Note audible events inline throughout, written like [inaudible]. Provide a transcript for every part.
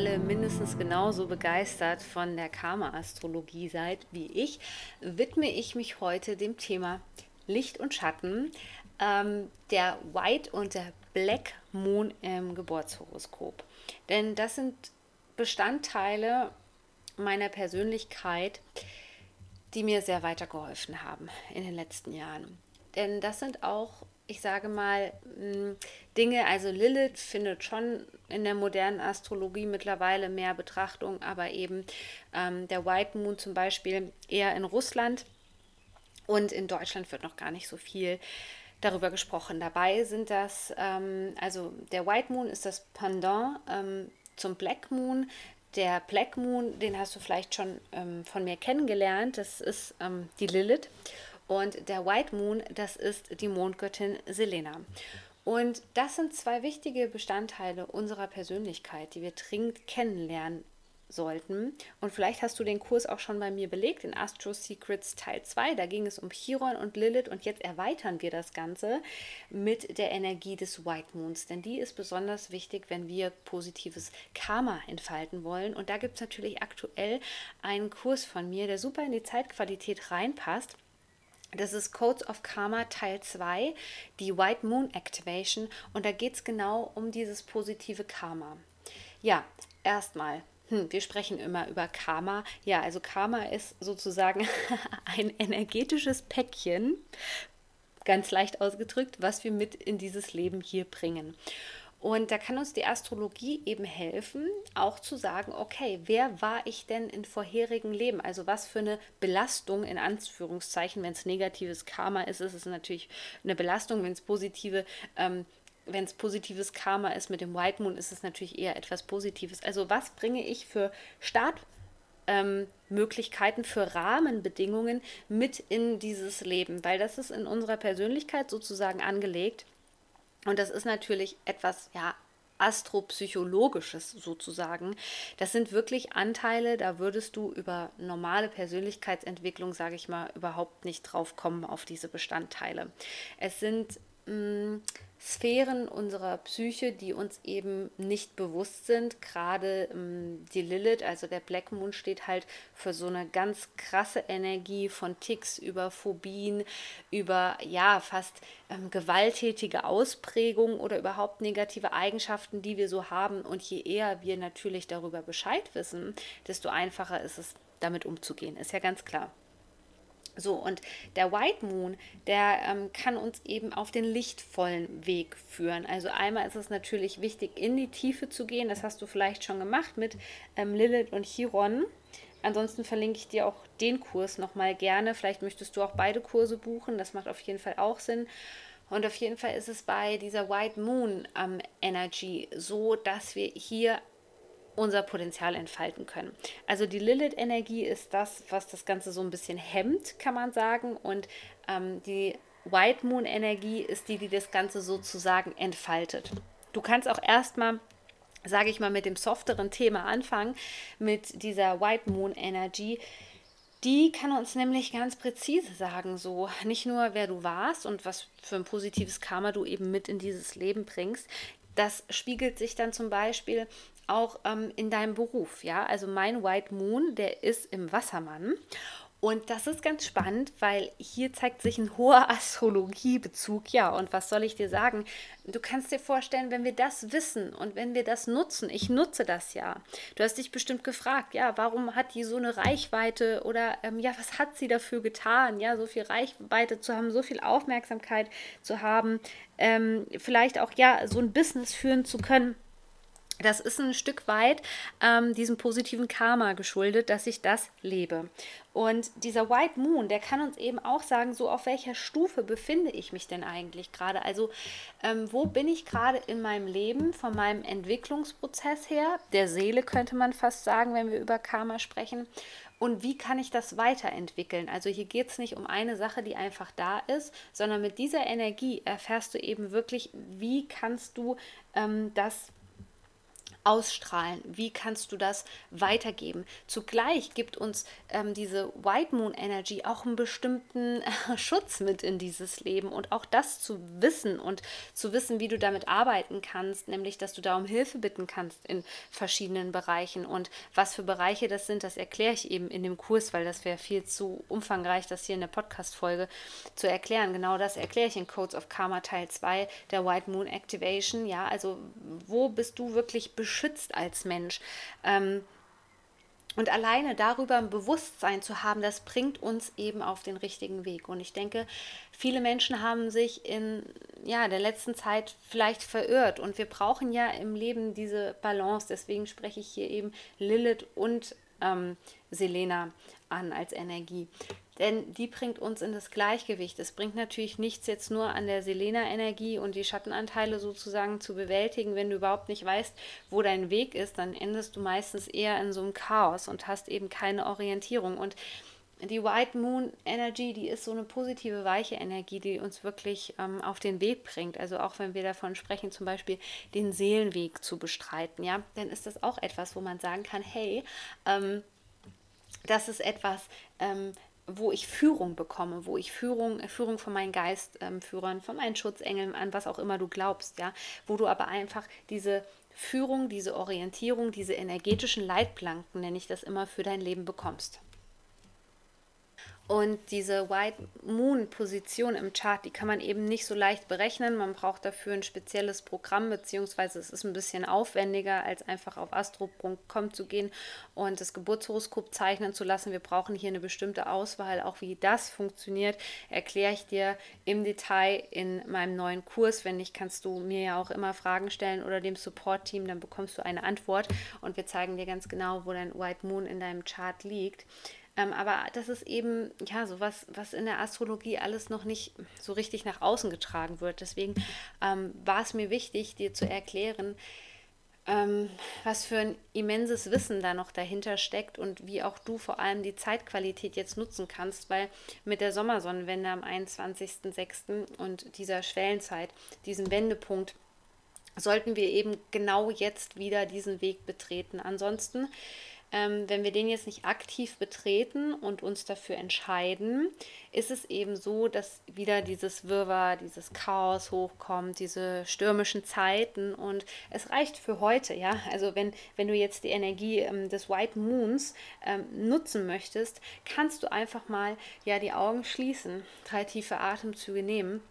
Alle mindestens genauso begeistert von der Karma-Astrologie seid wie ich, widme ich mich heute dem Thema Licht und Schatten, ähm, der White und der Black Moon im Geburtshoroskop. Denn das sind Bestandteile meiner Persönlichkeit, die mir sehr weitergeholfen haben in den letzten Jahren. Denn das sind auch ich sage mal, hm, Dinge, also Lilith findet schon in der modernen Astrologie mittlerweile mehr Betrachtung, aber eben ähm, der White Moon zum Beispiel eher in Russland und in Deutschland wird noch gar nicht so viel darüber gesprochen. Dabei sind das, ähm, also der White Moon ist das Pendant ähm, zum Black Moon. Der Black Moon, den hast du vielleicht schon ähm, von mir kennengelernt, das ist ähm, die Lilith. Und der White Moon, das ist die Mondgöttin Selena. Und das sind zwei wichtige Bestandteile unserer Persönlichkeit, die wir dringend kennenlernen sollten. Und vielleicht hast du den Kurs auch schon bei mir belegt, in Astro Secrets Teil 2. Da ging es um Chiron und Lilith und jetzt erweitern wir das Ganze mit der Energie des White Moons. Denn die ist besonders wichtig, wenn wir positives Karma entfalten wollen. Und da gibt es natürlich aktuell einen Kurs von mir, der super in die Zeitqualität reinpasst. Das ist Codes of Karma Teil 2, die White Moon Activation. Und da geht es genau um dieses positive Karma. Ja, erstmal, hm, wir sprechen immer über Karma. Ja, also Karma ist sozusagen [laughs] ein energetisches Päckchen, ganz leicht ausgedrückt, was wir mit in dieses Leben hier bringen. Und da kann uns die Astrologie eben helfen, auch zu sagen, okay, wer war ich denn in vorherigen Leben? Also was für eine Belastung in Anführungszeichen, wenn es negatives Karma ist, ist es natürlich eine Belastung, wenn es positive ähm, wenn es positives Karma ist mit dem White Moon, ist es natürlich eher etwas Positives. Also was bringe ich für Startmöglichkeiten, ähm, für Rahmenbedingungen mit in dieses Leben? Weil das ist in unserer Persönlichkeit sozusagen angelegt. Und das ist natürlich etwas, ja, astropsychologisches sozusagen. Das sind wirklich Anteile, da würdest du über normale Persönlichkeitsentwicklung, sage ich mal, überhaupt nicht drauf kommen auf diese Bestandteile. Es sind mh, mm, Sphären unserer Psyche, die uns eben nicht bewusst sind. Gerade ähm, die Lilith, also der Black Moon, steht halt für so eine ganz krasse Energie von Ticks über Phobien, über ja fast ähm, gewalttätige Ausprägungen oder überhaupt negative Eigenschaften, die wir so haben. Und je eher wir natürlich darüber Bescheid wissen, desto einfacher ist es, damit umzugehen. Ist ja ganz klar. So, und der White Moon, der ähm, kann uns eben auf den lichtvollen Weg führen. Also einmal ist es natürlich wichtig, in die Tiefe zu gehen. Das hast du vielleicht schon gemacht mit ähm, Lilith und Chiron. Ansonsten verlinke ich dir auch den Kurs nochmal gerne. Vielleicht möchtest du auch beide Kurse buchen. Das macht auf jeden Fall auch Sinn. Und auf jeden Fall ist es bei dieser White Moon ähm, Energy so, dass wir hier unser Potenzial entfalten können. Also die Lilith-Energie ist das, was das Ganze so ein bisschen hemmt, kann man sagen. Und ähm, die White Moon-Energie ist die, die das Ganze sozusagen entfaltet. Du kannst auch erstmal sage ich mal, mit dem softeren Thema anfangen, mit dieser White Moon Energy. Die kann uns nämlich ganz präzise sagen, so nicht nur wer du warst und was für ein positives Karma du eben mit in dieses Leben bringst. Das spiegelt sich dann zum Beispiel auch ähm, in deinem Beruf. Ja, also mein White Moon, der ist im Wassermann. Und das ist ganz spannend, weil hier zeigt sich ein hoher [laughs] Astrologiebezug. Ja, und was soll ich dir sagen? Du kannst dir vorstellen, wenn wir das wissen und wenn wir das nutzen, ich nutze das ja. Du hast dich bestimmt gefragt, ja, warum hat die so eine Reichweite oder ähm, ja, was hat sie dafür getan? Ja, so viel Reichweite zu haben, so viel Aufmerksamkeit zu haben, ähm, vielleicht auch ja, so ein Business führen zu können das ist ein Stück weit ähm, diesem positiven Karma geschuldet, dass ich das lebe. Und dieser White Moon, der kann uns eben auch sagen, so auf welcher Stufe befinde ich mich denn eigentlich gerade? Also ähm, wo bin ich gerade in meinem Leben, von meinem Entwicklungsprozess her, der Seele könnte man fast sagen, wenn wir über Karma sprechen. Und wie kann ich das weiterentwickeln? Also hier geht es nicht um eine Sache, die einfach da ist, sondern mit dieser Energie erfährst du eben wirklich, wie kannst du ähm, das ausstrahlen? Wie kannst du das weitergeben? Zugleich gibt uns ähm, diese White Moon Energy auch einen bestimmten äh, Schutz mit in dieses Leben und auch das zu wissen und zu wissen, wie du damit arbeiten kannst, nämlich dass du da um Hilfe bitten kannst in verschiedenen Bereichen und was für Bereiche das sind, das erkläre ich eben in dem Kurs, weil das wäre viel zu umfangreich, das hier in der Podcast-Folge zu erklären. Genau das erkläre ich in Codes of Karma Teil 2 der White Moon Activation. Ja, also wo bist du wirklich beschützt? Beschützt als Mensch. Ähm, und alleine darüber ein Bewusstsein zu haben, das bringt uns eben auf den richtigen Weg. Und ich denke, viele Menschen haben sich in ja, der letzten Zeit vielleicht verirrt. Und wir brauchen ja im Leben diese Balance. Deswegen spreche ich hier eben Lilith und ähm, Selena an als Energie denn die bringt uns in das Gleichgewicht. Es bringt natürlich nichts jetzt nur an der Selena-Energie und die Schattenanteile sozusagen zu bewältigen, wenn du überhaupt nicht weißt, wo dein Weg ist, dann endest du meistens eher in so einem Chaos und hast eben keine Orientierung. Und die White Moon Energy, die ist so eine positive, weiche Energie, die uns wirklich ähm, auf den Weg bringt. Also auch wenn wir davon sprechen, zum Beispiel den Seelenweg zu bestreiten, ja, dann ist das auch etwas, wo man sagen kann, hey, ähm, das ist etwas, ähm, wo ich Führung bekomme, wo ich Führung, Führung von meinen Geistführern, ähm, von meinen Schutzengeln, an was auch immer du glaubst, ja, wo du aber einfach diese Führung, diese Orientierung, diese energetischen Leitplanken, nenne ich das immer, für dein Leben bekommst. Und diese White Moon Position im Chart, die kann man eben nicht so leicht berechnen. Man braucht dafür ein spezielles Programm, beziehungsweise es ist ein bisschen aufwendiger, als einfach auf astro.com zu gehen und das Geburtshoroskop zeichnen zu lassen. Wir brauchen hier eine bestimmte Auswahl. Auch wie das funktioniert, erkläre ich dir im Detail in meinem neuen Kurs. Wenn nicht, kannst du mir ja auch immer Fragen stellen oder dem Support-Team, dann bekommst du eine Antwort und wir zeigen dir ganz genau, wo dein White Moon in deinem Chart liegt. Ähm, aber das ist eben, ja, so was, was in der Astrologie alles noch nicht so richtig nach außen getragen wird. Deswegen ähm, war es mir wichtig, dir zu erklären, ähm, was für ein immenses Wissen da noch dahinter steckt und wie auch du vor allem die Zeitqualität jetzt nutzen kannst, weil mit der Sommersonnenwende am 21.06. und dieser Schwellenzeit, diesem Wendepunkt, sollten wir eben genau jetzt wieder diesen Weg betreten. Ansonsten ähm, wenn wir den jetzt nicht aktiv betreten und uns dafür entscheiden, ist es eben so, dass wieder dieses Wirrwarr, dieses Chaos hochkommt, diese stürmischen Zeiten und es reicht für heute, ja. Also wenn, wenn du jetzt die Energie ähm, des White Moons ähm, nutzen möchtest, kannst du einfach mal ja die Augen schließen, drei tiefe Atemzüge nehmen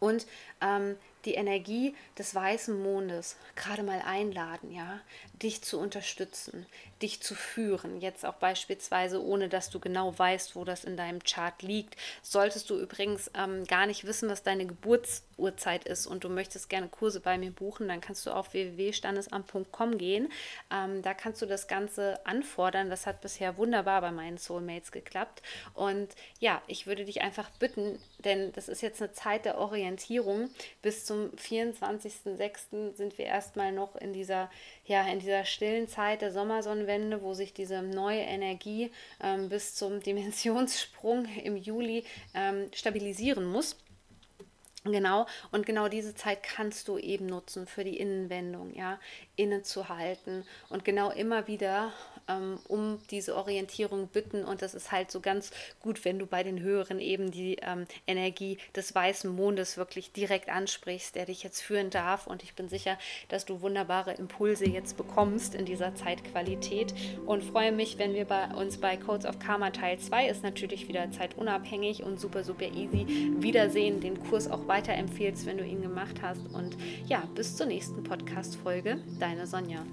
und ähm, die Energie des weißen Mondes gerade mal einladen, ja, dich zu unterstützen, dich zu führen. Jetzt auch beispielsweise, ohne dass du genau weißt, wo das in deinem Chart liegt. Solltest du übrigens ähm, gar nicht wissen, was deine Geburtsurzeit ist und du möchtest gerne Kurse bei mir buchen, dann kannst du auf www.standesamt.com gehen. Ähm, da kannst du das Ganze anfordern. Das hat bisher wunderbar bei meinen Soulmates geklappt. Und ja, ich würde dich einfach bitten, denn das ist jetzt eine Zeit der Orientierung bis zum zum 24.06. sind wir erstmal noch in dieser, ja, in dieser stillen Zeit der Sommersonnenwende, wo sich diese neue Energie ähm, bis zum [laughs] Dimensionssprung im Juli ähm, stabilisieren muss. Genau, und genau diese Zeit kannst du eben nutzen für die Innenwendung, ja, innezuhalten und genau immer wieder ähm, um diese Orientierung bitten. Und das ist halt so ganz gut, wenn du bei den Höheren eben die ähm, Energie des weißen Mondes wirklich direkt ansprichst, der dich jetzt führen darf. Und ich bin sicher, dass du wunderbare Impulse jetzt bekommst in dieser Zeitqualität und freue mich, wenn wir bei uns bei Codes of Karma Teil 2 ist natürlich wieder zeitunabhängig und super, super easy wiedersehen, den Kurs auch weiterempfehlst, wenn du ihn gemacht hast. Und ja, bis zur nächsten Podcast-Folge. Deine Sonja.